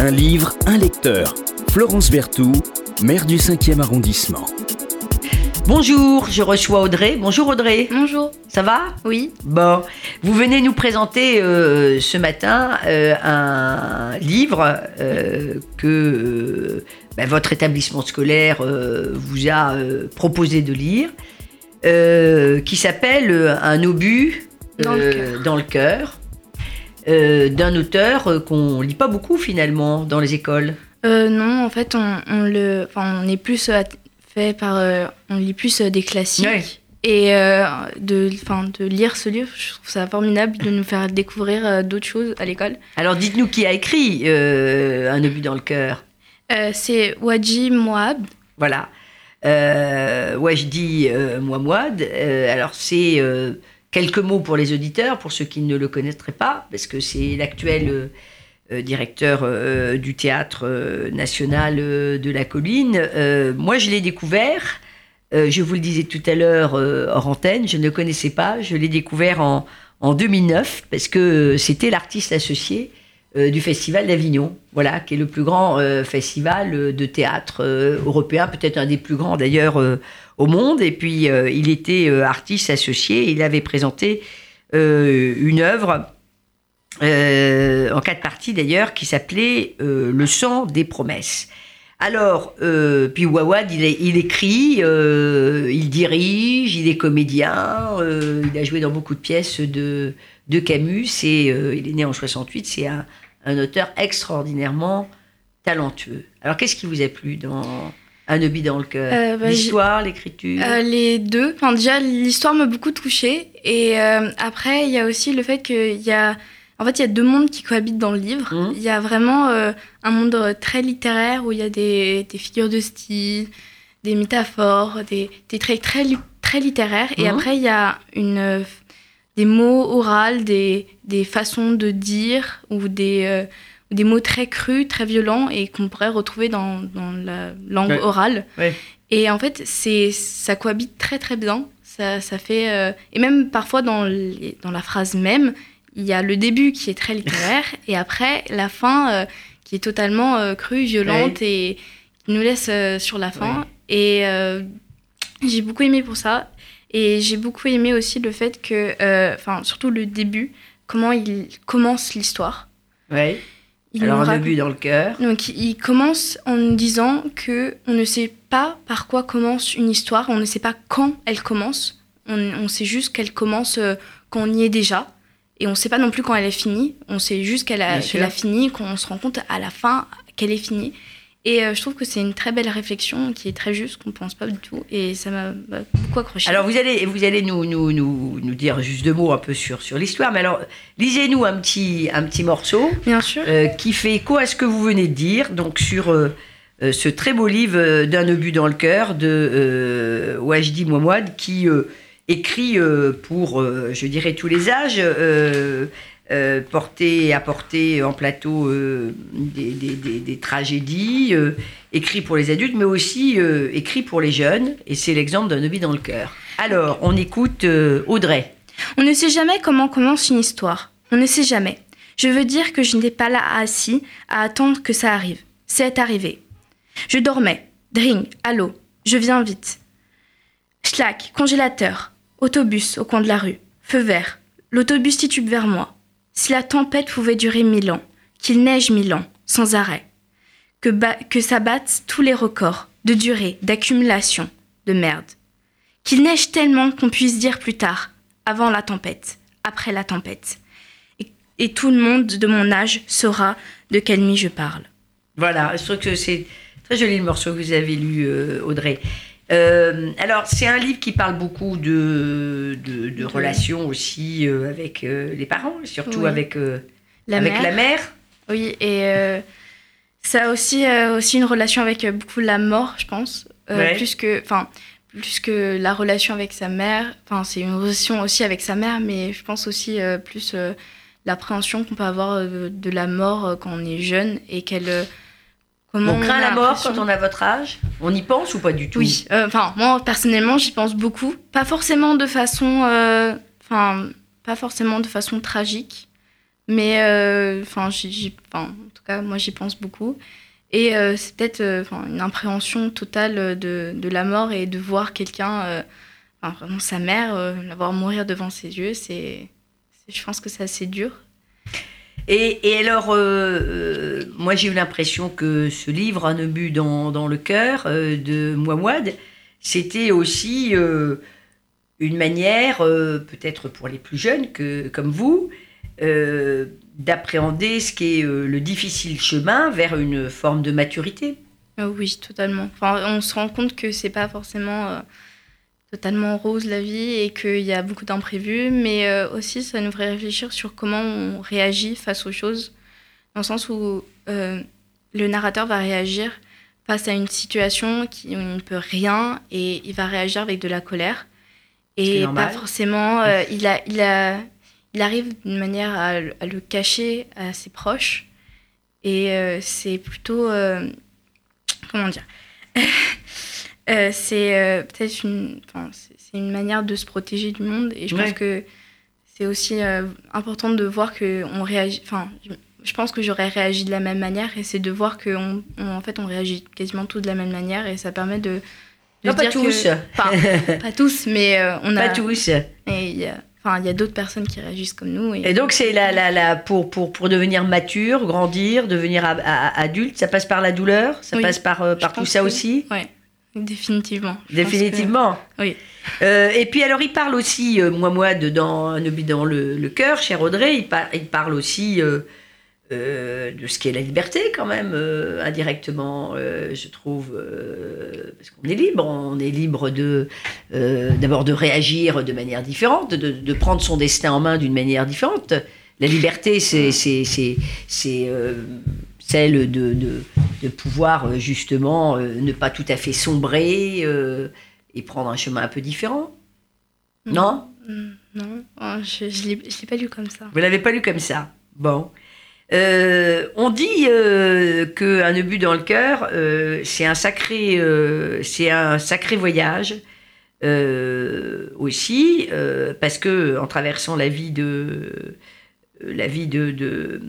Un livre, un lecteur. Florence Berthoud, maire du 5e arrondissement. Bonjour, je reçois Audrey. Bonjour Audrey. Bonjour. Ça va? Oui. Bon, vous venez nous présenter euh, ce matin euh, un livre euh, que euh, ben, votre établissement scolaire euh, vous a euh, proposé de lire, euh, qui s'appelle Un obus Dans le cœur. Euh, d'un auteur euh, qu'on lit pas beaucoup finalement dans les écoles? Euh, non, en fait, on, on le, enfin, on est plus fait par, euh, on lit plus des classiques. Ouais. Et de, de lire ce livre, je trouve ça formidable de nous faire découvrir d'autres choses à l'école. Alors dites-nous qui a écrit Un obus dans le cœur. C'est Waji Moab. Voilà. Euh, Mouamouad. Alors, c'est quelques mots pour les auditeurs, pour ceux qui ne le connaîtraient pas, parce que c'est l'actuel euh, euh, directeur euh, du théâtre national de la colline. Moi, je l'ai découvert. je vous le disais tout à l'heure hors antenne, je ne le connaissais pas. Je l'ai découvert en 2009 parce que c'était l'artiste associé euh, du Festival d'Avignon, voilà, qui est le plus grand euh, festival euh, de théâtre européen, peut-être un des plus grands d'ailleurs au monde. Et puis, il était artiste associé. Il avait présenté une œuvre en quatre parties d'ailleurs, qui s'appelait Le sang des promesses. Alors, puis Wawad, il, écrit, il dirige, il est comédien, il a joué dans beaucoup de pièces de, de Camus, et, euh, il est né en 68, c'est un, un auteur extraordinairement talentueux. Alors, qu'est-ce qui vous a plu dans Un obus dans le cœur? Euh, bah, L'histoire, l'écriture? Euh, les deux. Enfin, déjà, l'histoire m'a beaucoup touchée. Et après, il y a aussi le fait qu'il y a. En fait, il y a deux mondes qui cohabitent dans le livre. Mhm. Il y a vraiment un monde très littéraire où il y a des, des figures de style, des métaphores, des, des traits très, très littéraires. Et Mhm. après, il y a une, des mots oraux, des, des façons de dire ou des, euh, des mots très crus, très violents et qu'on pourrait retrouver dans, dans la langue Ouais. orale. Ouais. Et en fait, c'est ça cohabite très très bien. Ça, ça fait euh, et même parfois dans les- dans la phrase même, il y a le début qui est très littéraire et après la fin euh, qui est totalement euh, crue, violente et qui nous laisse sur la fin. Et j'ai beaucoup aimé pour ça. Et j'ai beaucoup aimé aussi le fait que, euh, enfin surtout le début, comment il commence l'histoire. Ouais. Il Alors, Un obus dans le cœur. donc il commence en nous disant que on ne sait pas par quoi commence une histoire, on ne sait pas quand elle commence, on, on sait juste qu'elle commence euh, quand on y est déjà, et on ne sait pas non plus quand elle est finie, on sait juste qu'elle a, qu'elle a fini, qu'on se rend compte à la fin qu'elle est finie. Et euh, je trouve que c'est une très belle réflexion qui est très juste, qu'on ne pense pas du tout, et ça m'a beaucoup accroché. Alors vous allez, vous allez nous, nous, nous, nous dire juste deux mots un peu sur, sur l'histoire, mais alors lisez-nous un petit, un petit morceau Bien sûr. euh, qui fait écho à ce que vous venez de dire, donc sur euh, ce très beau livre d'un obus dans le cœur de Wajdi Mouamouad qui écrit pour, je dirais, tous les âges, euh, euh, porter, apporter en plateau euh, des, tragédies, euh, écrit pour les adultes, mais aussi euh, écrit pour les jeunes, et c'est l'exemple d'un obus dans le cœur. Alors, on écoute euh, Audrey. On ne sait jamais comment commence une histoire. On ne sait jamais. Je veux dire que je n'étais pas là assis à attendre que ça arrive. C'est arrivé. Je dormais. Dring, allô, je viens vite. Schlack, congélateur. Autobus au coin de la rue. Feu vert. L'autobus titube vers moi. Si la tempête pouvait durer mille ans, qu'il neige mille ans, sans arrêt. Que, que ça batte tous les records de durée, d'accumulation, de merde. Qu'il neige tellement qu'on puisse dire plus tard, avant la tempête, après la tempête. Et, et tout le monde de mon âge saura de quelle nuit je parle. Voilà, je trouve que c'est très joli le morceau que vous avez lu, euh, Audrey. Euh, alors, c'est un livre qui parle beaucoup de, de, relations aussi euh, avec euh, les parents, surtout Oui. avec, La avec mère, la mère. oui, et ça a aussi, aussi une relation avec beaucoup la mort, je pense. Ouais. Plus que, enfin, plus que la relation avec sa mère. Enfin, c'est une relation aussi avec sa mère, mais je pense aussi plus l'appréhension qu'on peut avoir de la mort quand on est jeune et qu'elle. Euh, comment on craint la mort quand on a votre âge On y pense ou pas du tout Oui, euh, enfin, moi, personnellement, j'y pense beaucoup. Pas forcément de façon. euh, Enfin, pas forcément de façon tragique. Mais, euh, enfin, en tout cas, moi, j'y pense beaucoup. Et c'est peut-être une appréhension totale de, de, la mort et de voir quelqu'un, vraiment sa mère, la voir mourir devant ses yeux. C'est, je pense que c'est assez dur. Et, alors, moi j'ai eu l'impression que ce livre, Un obus dans, dans le cœur, de Mouamouad, c'était aussi une manière, euh, peut-être pour les plus jeunes que comme vous, euh, d'appréhender ce qui est euh, le difficile chemin vers une forme de maturité. oui, totalement. Enfin, on se rend compte que c'est pas forcément totalement rose la vie et qu'il y a beaucoup d'imprévus, mais aussi ça nous ferait réfléchir sur comment on réagit face aux choses, dans le sens où le narrateur va réagir face à une situation qui, où il ne peut rien et il va réagir avec de la colère. Et pas forcément. Euh, il, a, il, a, il arrive d'une manière à, le cacher à ses proches. Et euh, c'est plutôt. Euh, comment dire C'est peut-être une, c'est une manière de se protéger du monde. Et je pense que c'est aussi important de voir qu'on réagit. Enfin, je pense que j'aurais réagi de la même manière. Et c'est de voir qu'en en fait, on réagit quasiment tous de la même manière. Et ça permet de non, pas tous. pas tous, mais euh, on a. Pas tous. Et il y a, enfin, il y a d'autres personnes qui réagissent comme nous. Et, donc, c'est la, la, la, pour, pour, pour devenir mature, grandir, devenir adulte, ça passe par la douleur Ça passe par, euh, par tout ça aussi? Oui, définitivement. Définitivement Oui. Euh, et puis, alors, il parle aussi, moi, moi, dans, dans le, le cœur, cher Audrey, il, il parle aussi euh, de ce qu'est la liberté quand même, euh, indirectement, euh, je trouve, parce qu'on est libre, on est libre de d'abord de réagir de manière différente, de, de, prendre son destin en main d'une manière différente. La liberté, c'est celle de, de, de, pouvoir justement ne pas tout à fait sombrer et prendre un chemin un peu différent. Mm. Non? Mm, Non, oh, je ne l'ai pas lu comme ça. Vous l'avez pas lu comme ça? Bon. Euh, on dit euh, qu'un obus dans le cœur, euh, c'est un sacré, c'est un sacré voyage aussi, parce que en traversant la vie de la vie de de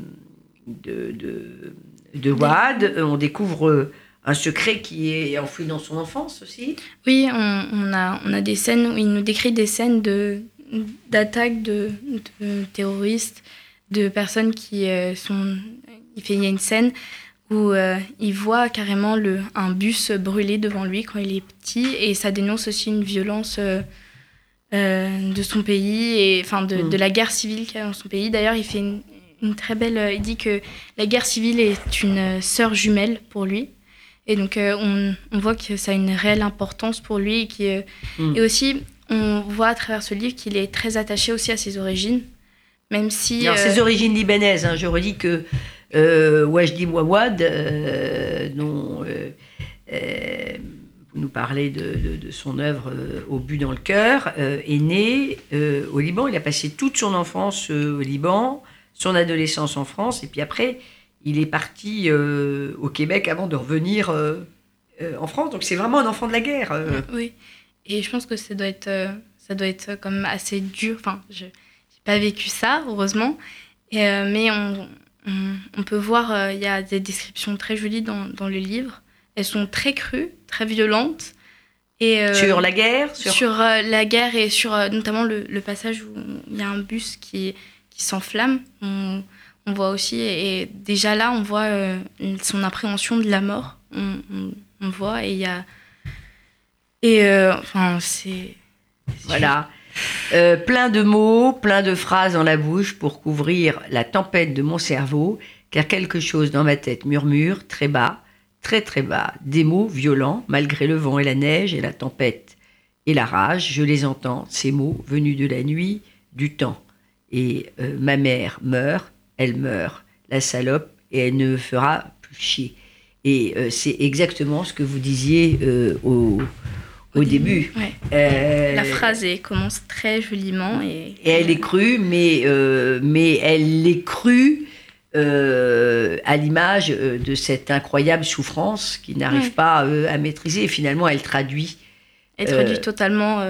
de, de, Wad, on découvre un secret qui est enfoui dans son enfance aussi. Oui, on, a, on a des scènes où il nous décrit des scènes de d'attaques de, de terroristes de personnes qui euh, sont. Il, fait, il y a une scène où euh, il voit carrément le, un bus brûler devant lui quand il est petit et ça dénonce aussi une violence euh, de son pays et enfin de, mm. de, la guerre civile qu'il y a dans son pays. D'ailleurs, il fait une, très belle. il dit que la guerre civile est une sœur jumelle pour lui. Et donc, on, on, voit que ça a une réelle importance pour lui. Et, qui, mm. et aussi, on voit à travers ce livre qu'il est très attaché aussi à ses origines. Même si. Alors, ses euh, origines libanaises, hein, je redis que euh, Wajdi Mouawad, euh, dont vous nous parlez de, de, son œuvre Au but dans le cœur, est né au Liban. Il a passé toute son enfance au Liban, son adolescence en France, et puis après, il est parti au Québec avant de revenir en France. Donc c'est vraiment un enfant de la guerre. Oui, et je pense que ça doit être, ça doit être comme assez dur. Enfin, je pas vécu ça, heureusement. Euh, mais on, on, peut voir, euh, il y a des descriptions très jolies dans, dans, le livre. Elles sont très crues, très violentes. Et, euh, sur la guerre Sur, la guerre et sur notamment le, le, passage où il y a un bus qui, qui s'enflamme. On, on, voit aussi, et, déjà là, on voit son appréhension de la mort. On, on voit, et il y a. Et enfin, c'est. Voilà. Euh, plein de mots, plein de phrases dans la bouche pour couvrir la tempête de mon cerveau, car quelque chose dans ma tête murmure très bas, très très bas, des mots violents, malgré le vent et la neige et la tempête et la rage, je les entends, ces mots venus de la nuit, du temps. Et euh, ma mère meurt, elle meurt, la salope, et elle ne fera plus chier. Et euh, c'est exactement ce que vous disiez au, au début. Euh, la phrase commence très joliment. Et, elle est crue, mais, euh, mais elle est crue euh, à l'image de cette incroyable souffrance qu'il n'arrive pas à maîtriser. Et finalement, elle traduit. Elle traduit totalement,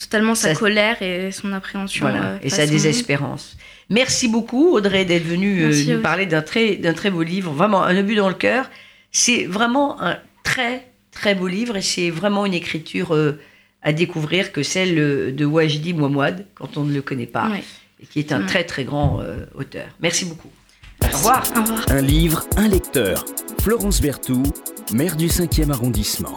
totalement sa, colère et son appréhension. et sa désespérance. Merci beaucoup, Audrey, d'être venue nous parler d'un très, d'un très beau livre, vraiment un obus dans le cœur. C'est vraiment un très, très beau livre et c'est vraiment une écriture euh, à découvrir que celle euh, de Wajdi Mouamouad, quand on ne le connaît pas, Ouais. et qui est un Ouais. très, très grand euh, auteur. Merci beaucoup. Au revoir. Au revoir. Un livre, un lecteur. Florence Berthoud, maire du 5e arrondissement.